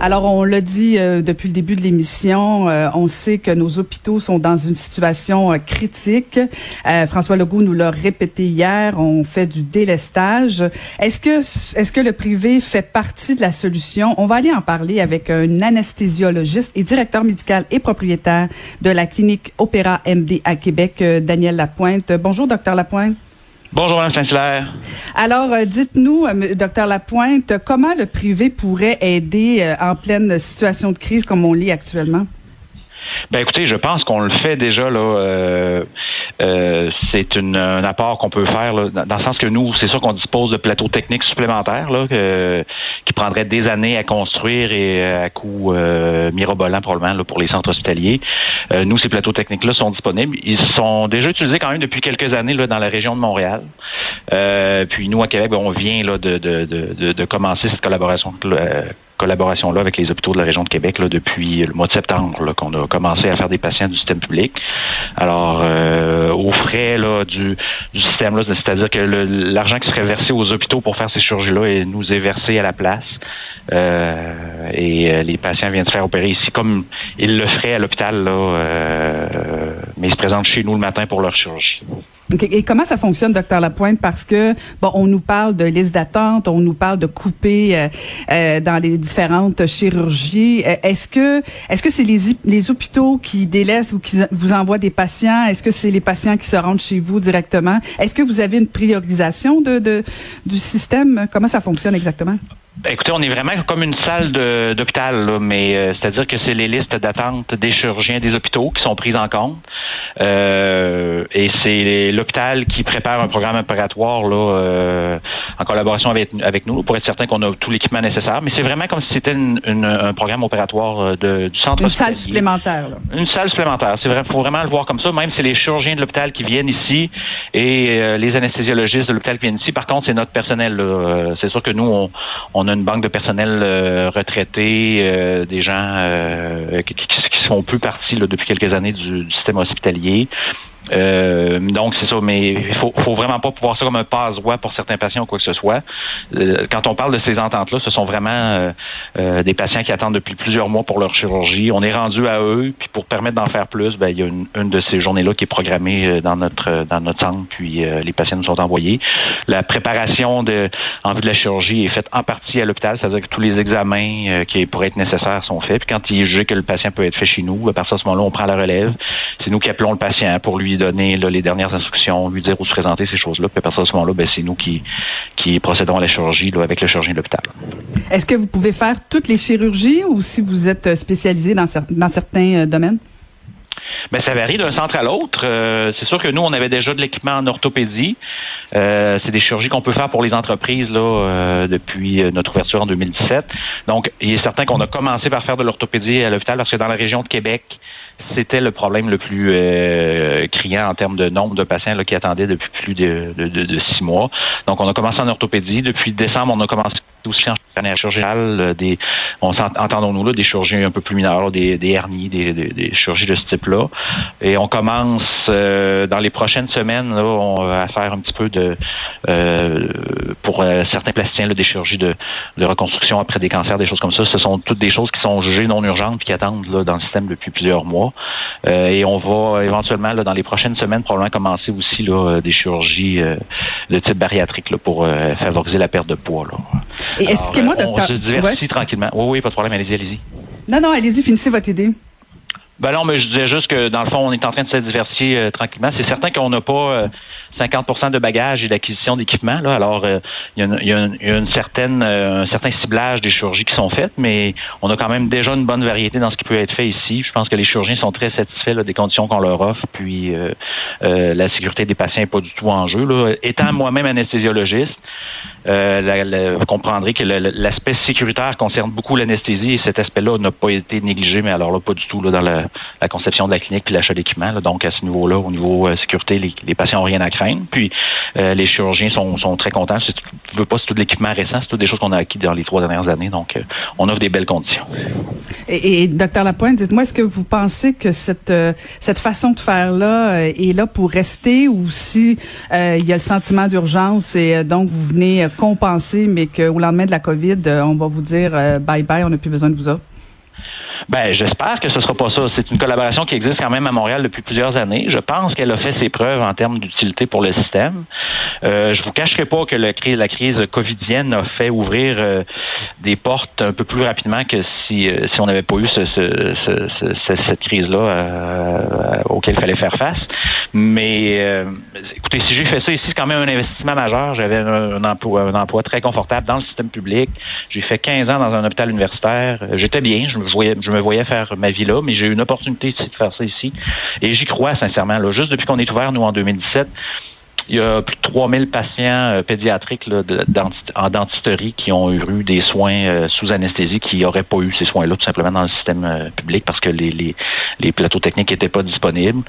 Alors, on l'a dit euh, depuis le début de l'émission, euh, on sait que nos hôpitaux sont dans une situation euh, critique. Euh, François Legault nous l'a répété hier, on fait du délestage. Est-ce que, est-ce que le privé fait partie de la solution? On va aller en parler avec un anesthésiologiste et directeur médical et propriétaire de la clinique Opéra MD à Québec, Daniel Lapointe. Bonjour, docteur Lapointe. Bonjour, Mme Saint-Hilaire. Alors, euh, dites-nous, euh, docteur Lapointe, comment le privé pourrait aider euh, en pleine situation de crise comme on lit actuellement? Ben écoutez, je pense qu'on le fait déjà là. Euh, euh, c'est un apport qu'on peut faire là, dans, dans le sens que nous, c'est sûr qu'on dispose de plateaux techniques supplémentaires là, que, qui prendraient des années à construire et à coût euh, mirobolant probablement là, pour les centres hospitaliers. Euh, nous, ces plateaux techniques-là sont disponibles. Ils sont déjà utilisés quand même depuis quelques années là, dans la région de Montréal. Euh, puis nous, à Québec, ben, on vient là, de, de, de, de commencer cette collaboration euh, collaboration-là avec les hôpitaux de la région de Québec là, depuis le mois de septembre qu'on a commencé à faire des patients du système public. Alors, euh, aux frais là, du, du système, là, c'est-à-dire que l'argent qui serait versé aux hôpitaux pour faire ces chirurgies-là nous est versé à la place. Euh, et euh, les patients viennent se faire opérer ici comme ils le feraient à l'hôpital, là, euh, mais ils se présentent chez nous le matin pour leur chirurgie. Et comment ça fonctionne, docteur Lapointe? Parce que, bon, on nous parle de liste d'attente, on nous parle de couper euh, euh, dans les différentes chirurgies. Euh, Est-ce que est-ce que c'est les, les hôpitaux qui délaissent ou qui vous envoient des patients? Est-ce que c'est les patients qui se rendent chez vous directement? Est-ce que vous avez une priorisation de, de du système? Comment ça fonctionne exactement? Ben, écoutez, on est vraiment comme une salle d'hôpital, mais euh, c'est-à-dire que c'est les listes d'attente des chirurgiens des hôpitaux qui sont prises en compte. Euh, et c'est l'hôpital qui prépare un programme opératoire là, euh, en collaboration avec, avec nous pour être certain qu'on a tout l'équipement nécessaire. Mais c'est vraiment comme si c'était une- une- un programme opératoire euh, de, du centre Une salle supplémentaire. Là. Une salle supplémentaire. C'est vrai, faut vraiment le voir comme ça. Même c'est les chirurgiens de l'hôpital qui viennent ici et euh, les anesthésiologistes de l'hôpital qui viennent ici. Par contre, c'est notre personnel. Euh, C'est sûr que nous, on, on a une banque de personnel euh, retraité, euh, des gens euh, qui, qui, plus partie là, depuis quelques années du système hospitalier. Euh, donc c'est ça, mais il faut, faut vraiment pas pouvoir ça comme un passe-voie pour certains patients ou quoi que ce soit. Euh, quand on parle de ces ententes-là, ce sont vraiment euh, euh, des patients qui attendent depuis plusieurs mois pour leur chirurgie. On est rendu à eux, puis pour permettre d'en faire plus, ben, il y a une, une de ces journées-là qui est programmée euh, dans notre dans notre centre, puis euh, les patients nous sont envoyés. La préparation de en vue de la chirurgie est faite en partie à l'hôpital, c'est-à-dire que tous les examens qui pourraient être nécessaires sont faits. Puis quand il est jugé que le patient peut être fait chez nous, à partir de ce moment-là, on prend la relève. C'est nous qui appelons le patient pour lui donner là, les dernières instructions, lui dire où se présenter ces choses-là. Puis à partir de ce moment-là, ben, c'est nous qui qui procédons à la chirurgie là, avec le chirurgien de l'hôpital. Est-ce que vous pouvez faire toutes les chirurgies ou si vous êtes euh, spécialisé dans, cer- dans certains euh, domaines? Ben, ça varie d'un centre à l'autre. Euh, c'est sûr que nous, on avait déjà de l'équipement en orthopédie. Euh, c'est des chirurgies qu'on peut faire pour les entreprises là euh, depuis notre ouverture en 2017. Donc, il est certain qu'on a commencé par faire de l'orthopédie à l'hôpital parce que dans la région de Québec, c'était le problème le plus euh, criant en termes de nombre de patients là, qui attendaient depuis plus de, de, de- six mois. Donc, on a commencé en orthopédie. Depuis décembre, on a commencé aussi en chirurgie générale, euh, des, on entendons-nous là, des chirurgies un peu plus mineures, des, des hernies, des, des, chirurgies de ce type-là. Et on commence euh, dans les prochaines semaines là, on va faire un petit peu de pour euh, certains plasticiens là, des chirurgies de, de reconstruction après des cancers, des choses comme ça. Ce sont toutes des choses qui sont jugées non urgentes puis qui attendent là, dans le système depuis plusieurs mois. Euh, et on va éventuellement là, dans les prochaines semaines probablement commencer aussi là, des chirurgies euh, de type bariatrique là, pour euh, favoriser la perte de poids. Là. Et expliquez-moi, euh, docteur. On se diversifie Ouais. tranquillement. Oui, oui, pas de problème, allez-y, allez-y. Non, non, allez-y, finissez votre idée. Ben non, mais je disais juste que dans le fond, on est en train de se diversifier euh, tranquillement. C'est certain qu'on n'a pas, euh, 50% de bagages et d'acquisition d'équipements. Alors, il y a une certaine, euh, un certain ciblage des chirurgies qui sont faites, mais on a quand même déjà une bonne variété dans ce qui peut être fait ici. Je pense que les chirurgiens sont très satisfaits là, des conditions qu'on leur offre, puis euh, euh, la sécurité des patients n'est pas du tout en jeu. Là. Étant moi-même anestésiologiste, euh, la- la- vous comprendrez que l'aspect sécuritaire concerne beaucoup l'anesthésie et cet aspect-là n'a pas été négligé, mais alors là, pas du tout là, dans la, la conception de la clinique l'achat d'équipements. là. Donc, à ce niveau-là, au niveau euh, sécurité, les, les patients n'ont rien à craindre. Puis, euh, les chirurgiens sont, sont très contents. C'est, je veux pas, c'est tout de l'équipement récent, c'est tout des choses qu'on a acquis dans les trois dernières années. Donc, euh, on offre des belles conditions. Et, et docteur Lapointe, dites-moi, est-ce que vous pensez que cette euh, cette façon de faire là euh, est là pour rester ou si euh, il y a le sentiment d'urgence et euh, donc vous venez euh, compenser, mais qu'au lendemain de la COVID, on va vous dire bye bye, on n'a plus besoin de vous autres? Ben, j'espère que ce sera pas ça. C'est une collaboration qui existe quand même à Montréal depuis plusieurs années. Je pense qu'elle a fait ses preuves en termes d'utilité pour le système. Euh, je vous cacherai pas que la crise covidienne a fait ouvrir des portes un peu plus rapidement que si, si on n'avait pas eu ce, ce- ce- ce- ce- cette crise-là auquel il fallait faire face. Mais euh, écoutez, si j'ai fait ça ici, c'est quand même un investissement majeur. J'avais un, emploi, très confortable dans le système public. J'ai fait 15 ans dans un hôpital universitaire. Euh, J'étais bien, je me voyais, je me voyais faire ma vie là, mais j'ai eu une opportunité ici de faire ça ici. Et j'y crois sincèrement. Là. Juste depuis qu'on est ouvert, nous, en 2017, il y a plus de 3000 patients euh, pédiatriques là, en dentisterie qui ont eu des soins euh, sous anesthésie qui n'auraient pas eu ces soins-là tout simplement dans le système euh, public parce que les, les, les plateaux techniques n'étaient pas disponibles.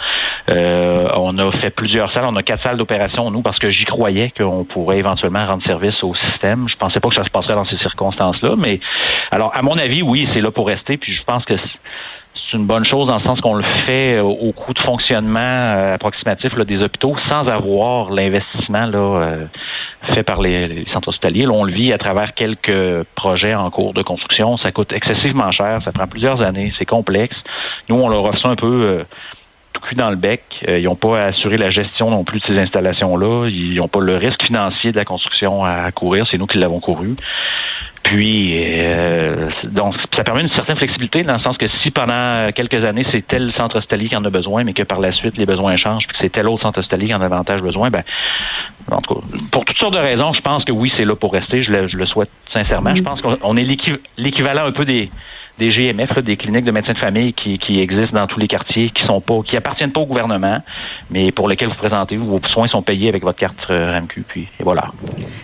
Euh, on a fait plusieurs salles, on a quatre salles d'opération nous parce que j'y croyais qu'on pourrait éventuellement rendre service au système. Je pensais pas que ça se passerait dans ces circonstances-là, mais alors à mon avis, oui, c'est là pour rester. Puis je pense que c'est- une bonne chose dans le sens qu'on le fait euh, au coût de fonctionnement euh, approximatif là, des hôpitaux sans avoir l'investissement là, euh, fait par les, les centres hospitaliers. Là, on le vit à travers quelques projets en cours de construction. Ça coûte excessivement cher, ça prend plusieurs années, c'est complexe. Nous, on leur offre ça un peu euh, tout cul dans le bec. Ils n'ont pas à assurer la gestion non plus de ces installations-là. Ils n'ont pas le risque financier de la construction à courir. C'est nous qui l'avons couru. Puis, euh, donc, ça permet une certaine flexibilité dans le sens que si pendant quelques années, c'est tel centre hospitalier qui en a besoin, mais que par la suite, les besoins changent, puis que c'est tel autre centre hospitalier qui en a davantage besoin, ben, en tout cas, pour toutes sortes de raisons, je pense que oui, c'est là pour rester. Je le, je le souhaite sincèrement. Je pense qu'on on est l'équiv- l'équivalent un peu des des GMF, là, des cliniques de médecins de famille qui, qui existent dans tous les quartiers, qui sont pas, qui appartiennent pas au gouvernement, mais pour lesquels vous présentez, vos soins sont payés avec votre carte euh, RAMQ, puis et voilà.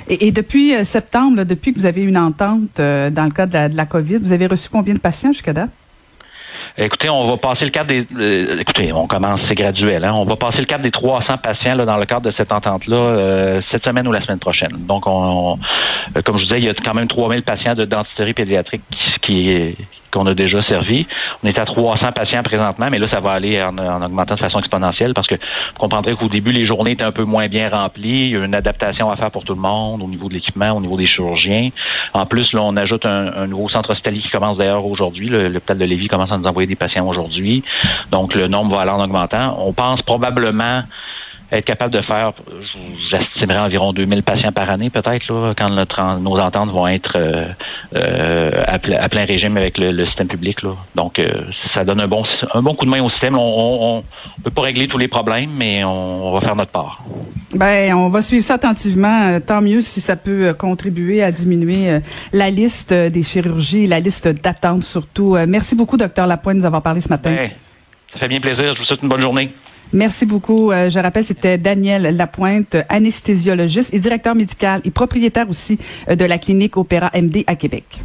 Et, et depuis euh, septembre, là, depuis que vous avez une entente euh, dans le cas de la, de la COVID, vous avez reçu combien de patients jusqu'à date? Écoutez, on va passer le cadre des. euh, écoutez, on commence, c'est graduel. Hein? On va passer le cadre des 300 patients là, dans le cadre de cette entente-là euh, cette semaine ou la semaine prochaine. Donc, on, on- comme je vous disais, il y a quand même 3000 patients de dentisterie pédiatrique qui, qui qu'on a déjà servi. On est à 300 patients présentement, mais là, ça va aller en, en augmentant de façon exponentielle parce que vous comprendrez qu'au début, les journées étaient un peu moins bien remplies. Il y a une adaptation à faire pour tout le monde au niveau de l'équipement, au niveau des chirurgiens. En plus, là, on ajoute un, un nouveau centre hospitalier qui commence d'ailleurs aujourd'hui. L'hôpital de Lévis commence à nous envoyer des patients aujourd'hui. Donc, le nombre va aller en augmentant. On pense probablement être capable de faire, j'estimerais environ 2000 patients par année peut-être, là, quand notre, nos ententes vont être euh, euh, à, ple- à plein régime avec le, le système public. Là. Donc, euh, ça donne un bon, un bon coup de main au système. On ne peut pas régler tous les problèmes, mais on, on va faire notre part. Ben, on va suivre ça attentivement. Tant mieux si ça peut contribuer à diminuer la liste des chirurgies, la liste d'attente surtout. Merci beaucoup, docteur Lapointe, de nous avoir parlé ce matin. Ben, ça fait bien plaisir. Je vous souhaite une bonne journée. Merci beaucoup. Euh, je rappelle, c'était Daniel Lapointe, anesthésiologiste et directeur médical et propriétaire aussi euh, de la clinique Opéra MD à Québec.